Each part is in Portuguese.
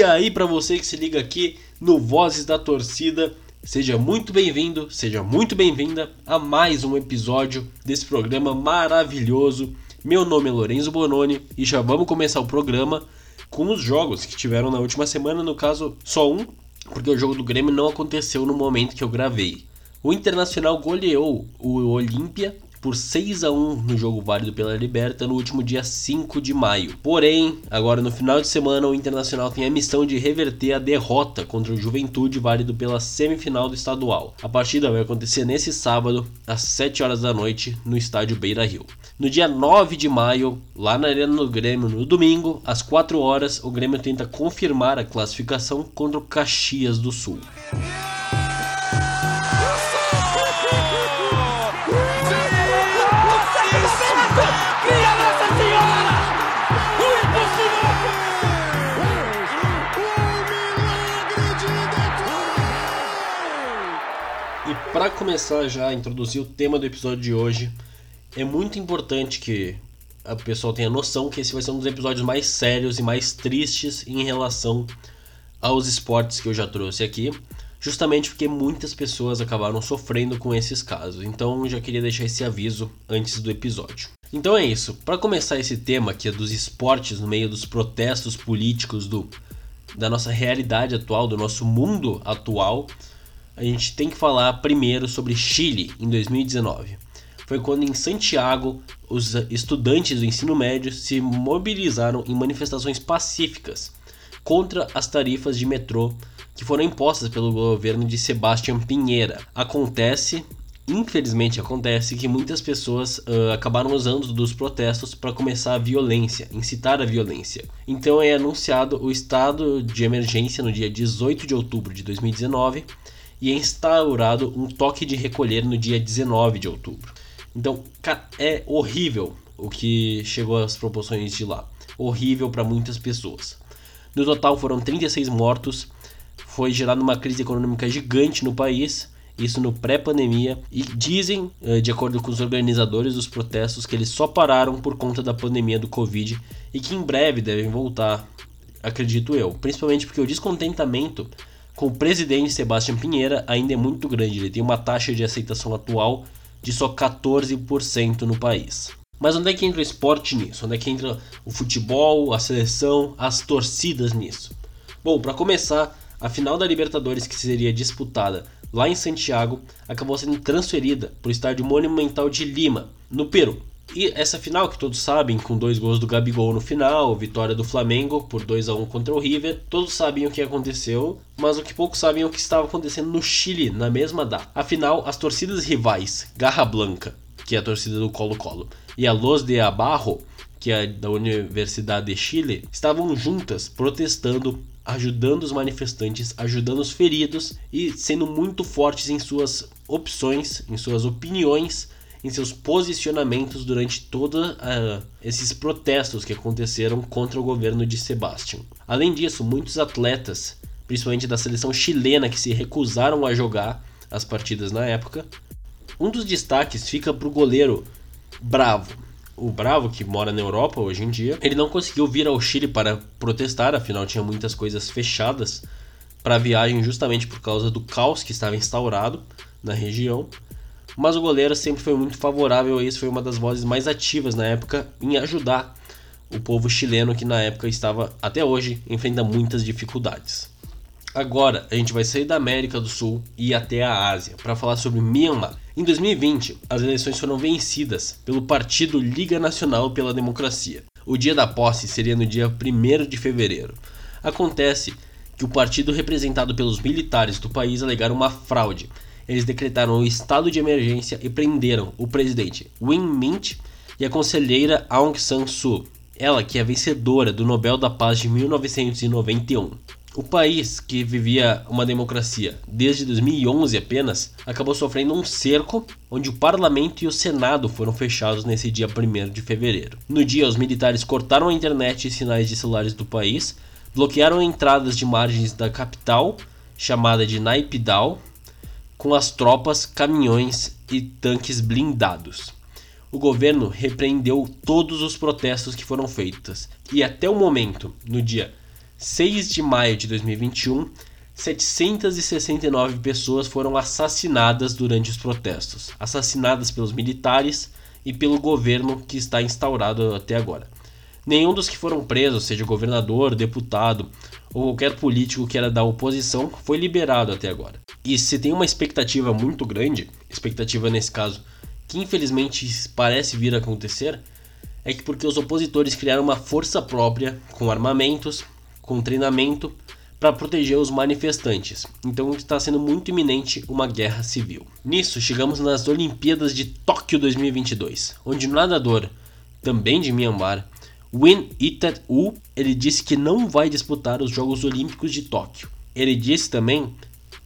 E aí, para você que se liga aqui no Vozes da Torcida, seja muito bem-vindo, seja muito bem-vinda a mais um episódio desse programa maravilhoso. Meu nome é Lorenzo Bononi e já vamos começar o programa com os jogos que tiveram na última semana, no caso, só um, porque o jogo do Grêmio não aconteceu no momento que eu gravei. O Internacional goleou o Olímpia por 6 a 1 no jogo válido pela Liberta no último dia 5 de maio. Porém, agora no final de semana, o Internacional tem a missão de reverter a derrota contra o Juventude válido pela semifinal do estadual. A partida vai acontecer nesse sábado, às 7 horas da noite, no estádio Beira Rio. No dia 9 de maio, lá na Arena do Grêmio, no domingo, às 4 horas, o Grêmio tenta confirmar a classificação contra o Caxias do Sul. Para começar já a introduzir o tema do episódio de hoje, é muito importante que a pessoa tenha noção que esse vai ser um dos episódios mais sérios e mais tristes em relação aos esportes que eu já trouxe aqui, justamente porque muitas pessoas acabaram sofrendo com esses casos. Então já queria deixar esse aviso antes do episódio. Então é isso. Para começar esse tema que é dos esportes no meio dos protestos políticos do da nossa realidade atual, do nosso mundo atual, a gente tem que falar primeiro sobre Chile em 2019. Foi quando em Santiago os estudantes do ensino médio se mobilizaram em manifestações pacíficas contra as tarifas de metrô que foram impostas pelo governo de Sebastião Pinheira. Acontece infelizmente acontece que muitas pessoas uh, acabaram usando dos protestos para começar a violência, incitar a violência. Então é anunciado o estado de emergência no dia 18 de outubro de 2019 e é instaurado um toque de recolher no dia 19 de outubro. Então é horrível o que chegou às proporções de lá. Horrível para muitas pessoas. No total foram 36 mortos, foi gerada uma crise econômica gigante no país isso no pré-pandemia, e dizem, eh, de acordo com os organizadores dos protestos, que eles só pararam por conta da pandemia do Covid e que em breve devem voltar, acredito eu, principalmente porque o descontentamento com o presidente Sebastião Pinheira ainda é muito grande, ele tem uma taxa de aceitação atual de só 14% no país. Mas onde é que entra o esporte nisso? Onde é que entra o futebol, a seleção, as torcidas nisso? Bom, para começar, a final da Libertadores que seria disputada lá em Santiago, acabou sendo transferida para o estádio Monumental de Lima, no Peru. E essa final, que todos sabem, com dois gols do Gabigol no final, vitória do Flamengo por 2 a 1 contra o River, todos sabem o que aconteceu, mas o que poucos sabem é o que estava acontecendo no Chile na mesma data. Afinal, as torcidas rivais, Garra Blanca, que é a torcida do Colo-Colo, e a Los de Abarro, que é da Universidade de Chile, estavam juntas protestando ajudando os manifestantes, ajudando os feridos e sendo muito fortes em suas opções, em suas opiniões, em seus posicionamentos durante todos uh, ah, esses protestos que aconteceram contra o governo de Sebastião. Além disso, muitos atletas, principalmente da seleção chilena, que se recusaram a jogar as partidas na época. Um dos destaques fica para o goleiro Bravo, o Bravo, que mora na Europa hoje em dia, ele não conseguiu vir ao Chile para protestar, afinal tinha muitas coisas fechadas para a viagem justamente por causa do caos que estava instaurado na região. Mas o goleiro sempre foi muito favorável a isso, foi uma das vozes mais ativas na época em ajudar o povo chileno que na época estava até hoje enfrenta muitas dificuldades. Agora a gente vai sair da América do Sul e ir até a Ásia para falar sobre Myanmar. Em 2020, as eleições foram vencidas pelo Partido Liga Nacional pela Democracia. O dia da posse seria no dia 1 de fevereiro. Acontece que o partido representado pelos militares do país alegaram uma fraude. Eles decretaram o estado de emergência e prenderam o presidente Win Mint e a conselheira Aung San Suu, ela que é vencedora do Nobel da Paz de 1991. O país, que vivia uma democracia desde 2011 apenas, acabou sofrendo um cerco onde o parlamento e o senado foram fechados nesse dia 1 de fevereiro. No dia, os militares cortaram a internet e sinais de celulares do país, bloquearam entradas de margens da capital, chamada de Naipidal, com as tropas, caminhões e tanques blindados. O governo repreendeu todos os protestos que foram feitos e até o momento, no dia 6 de maio de 2021, 769 pessoas foram assassinadas durante os protestos, assassinadas pelos militares e pelo governo que está instaurado até agora. Nenhum dos que foram presos, seja governador, deputado ou qualquer político que era da oposição, foi liberado até agora. E se tem uma expectativa muito grande, expectativa nesse caso, que infelizmente parece vir a acontecer, é que porque os opositores criaram uma força própria, com armamentos, com treinamento, para proteger os manifestantes. Então está sendo muito iminente uma guerra civil. Nisso, chegamos nas Olimpíadas de Tóquio 2022, onde o nadador, também de Myanmar, Win Itat U, ele disse que não vai disputar os Jogos Olímpicos de Tóquio. Ele disse também,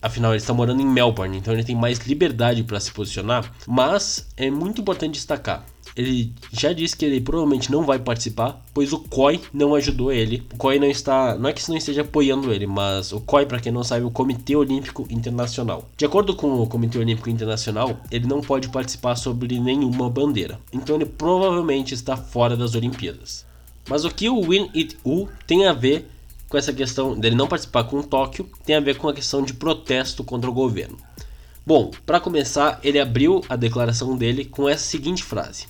afinal ele está morando em Melbourne, então ele tem mais liberdade para se posicionar, mas é muito importante destacar ele já disse que ele provavelmente não vai participar, pois o COI não ajudou ele. O COI não está, não é que isso não esteja apoiando ele, mas o COI, para quem não sabe, é o Comitê Olímpico Internacional. De acordo com o Comitê Olímpico Internacional, ele não pode participar sobre nenhuma bandeira. Então ele provavelmente está fora das Olimpíadas. Mas o que o Win It U tem a ver com essa questão dele não participar com Tóquio tem a ver com a questão de protesto contra o governo. Bom, para começar, ele abriu a declaração dele com essa seguinte frase: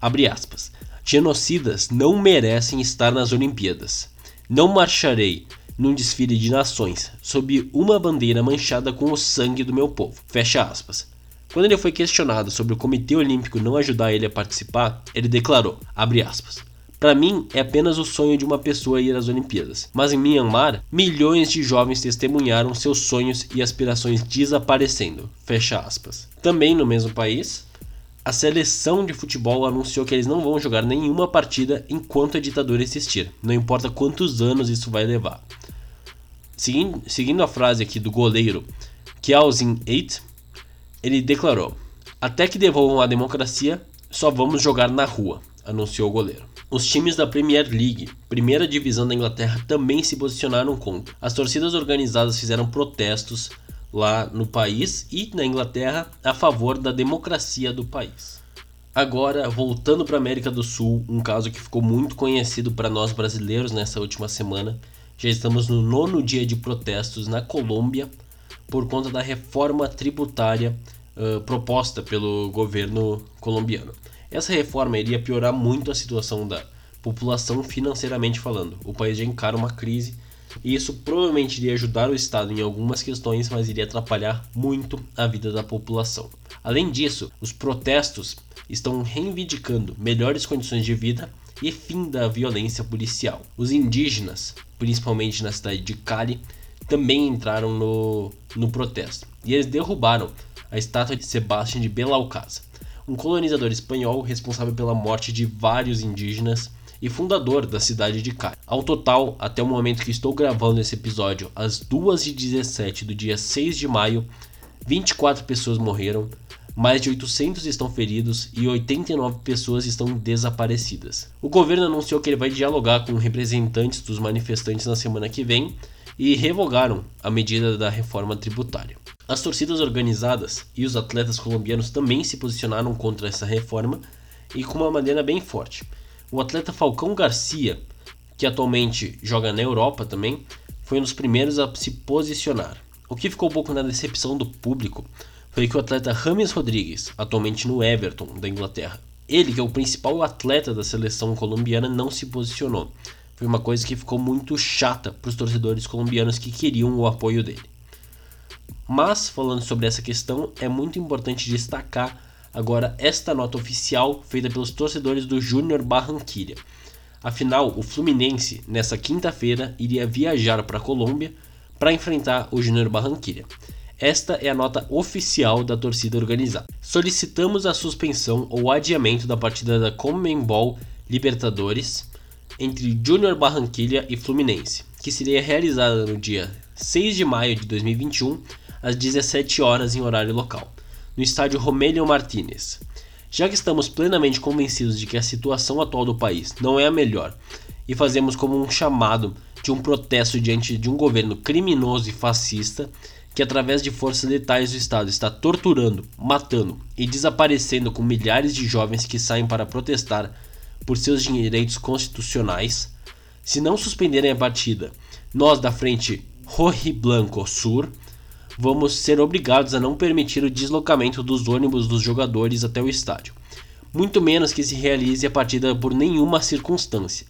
Abre aspas. Genocidas não merecem estar nas Olimpíadas. Não marcharei num desfile de nações sob uma bandeira manchada com o sangue do meu povo. Fecha aspas. Quando ele foi questionado sobre o Comitê Olímpico não ajudar ele a participar, ele declarou, abre aspas, para mim, é apenas o sonho de uma pessoa ir às Olimpíadas. Mas em Myanmar, milhões de jovens testemunharam seus sonhos e aspirações desaparecendo. Fecha aspas. Também no mesmo país, a seleção de futebol anunciou que eles não vão jogar nenhuma partida enquanto a ditadura existir, não importa quantos anos isso vai levar. Seguindo, seguindo a frase aqui do goleiro Kiaozin 8, ele declarou: Até que devolvam a democracia, só vamos jogar na rua, anunciou o goleiro. Os times da Premier League, primeira divisão da Inglaterra, também se posicionaram contra. As torcidas organizadas fizeram protestos lá no país e na Inglaterra a favor da democracia do país. Agora, voltando para a América do Sul, um caso que ficou muito conhecido para nós brasileiros nessa última semana. Já estamos no nono dia de protestos na Colômbia por conta da reforma tributária uh, proposta pelo governo colombiano. Essa reforma iria piorar muito a situação da população financeiramente falando. O país já encara uma crise e isso provavelmente iria ajudar o Estado em algumas questões, mas iria atrapalhar muito a vida da população. Além disso, os protestos estão reivindicando melhores condições de vida e fim da violência policial. Os indígenas, principalmente na cidade de Cali, também entraram no, no protesto e eles derrubaram a estátua de Sebastião de Belalcázar, um colonizador espanhol responsável pela morte de vários indígenas e fundador da cidade de Cali. Ao total, até o momento que estou gravando esse episódio, às 2h17 do dia 6 de maio, 24 pessoas morreram, mais de 800 estão feridos e 89 pessoas estão desaparecidas. O governo anunciou que ele vai dialogar com representantes dos manifestantes na semana que vem e revogaram a medida da reforma tributária. As torcidas organizadas e os atletas colombianos também se posicionaram contra essa reforma e com uma maneira bem forte. O atleta Falcão Garcia, que atualmente joga na Europa também, foi um dos primeiros a se posicionar. O que ficou um pouco na decepção do público foi que o atleta Rames Rodrigues, atualmente no Everton da Inglaterra, ele que é o principal atleta da seleção colombiana, não se posicionou. Foi uma coisa que ficou muito chata para os torcedores colombianos que queriam o apoio dele. Mas, falando sobre essa questão, é muito importante destacar agora esta nota oficial feita pelos torcedores do Júnior Barranquilla. Afinal, o Fluminense, nessa quinta-feira, iria viajar para a Colômbia para enfrentar o Júnior Barranquilla. Esta é a nota oficial da torcida organizada. Solicitamos a suspensão ou adiamento da partida da Comembol Libertadores entre Júnior Barranquilla e Fluminense, que seria realizada no dia 6 de maio de 2021, às 17 horas em horário local no estádio Romélio Martínez. Já que estamos plenamente convencidos de que a situação atual do país não é a melhor e fazemos como um chamado de um protesto diante de um governo criminoso e fascista que, através de forças letais do Estado, está torturando, matando e desaparecendo com milhares de jovens que saem para protestar por seus direitos constitucionais, Se não suspenderem a partida, nós da frente Roji Blanco Sur vamos ser obrigados a não permitir o deslocamento dos ônibus dos jogadores até o estádio, muito menos que se realize a partida por nenhuma circunstância,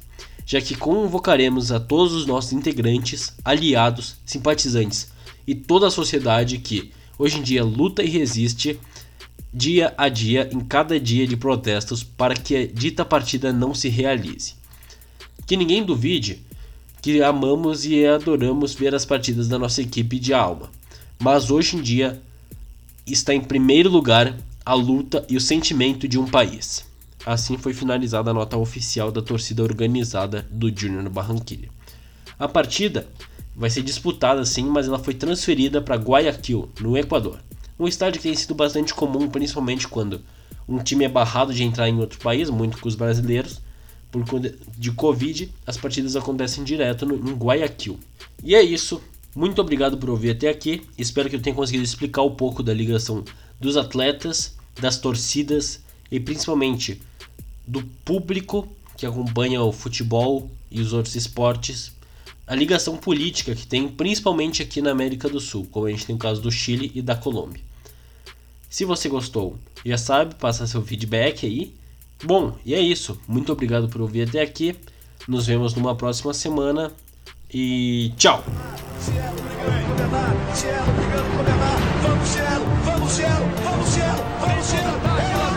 já que convocaremos a todos os nossos integrantes, aliados, simpatizantes e toda a sociedade que, hoje em dia, luta e resiste dia a dia em cada dia de protestos para que a dita partida não se realize. Que ninguém duvide que amamos e adoramos ver as partidas da nossa equipe de alma mas hoje em dia está em primeiro lugar a luta e o sentimento de um país. Assim foi finalizada a nota oficial da torcida organizada do Junior Barranquilla. A partida vai ser disputada sim, mas ela foi transferida para Guayaquil, no Equador. Um estádio que tem sido bastante comum, principalmente quando um time é barrado de entrar em outro país, muito com os brasileiros, por conta de Covid, as partidas acontecem direto no, em Guayaquil. E é isso. Muito obrigado por ouvir até aqui. Espero que eu tenha conseguido explicar um pouco da ligação dos atletas, das torcidas e principalmente do público que acompanha o futebol e os outros esportes. A ligação política que tem principalmente aqui na América do Sul, como a gente tem o caso do Chile e da Colômbia. Se você gostou, já sabe, passa seu feedback aí. Bom, e é isso. Muito obrigado por ouvir até aqui. Nos vemos numa próxima semana e tchau! Cielo brigando por levar, Cielo brigando por levar, vamos Cielo, vamos Cielo, vamos Cielo, vamos Cielo!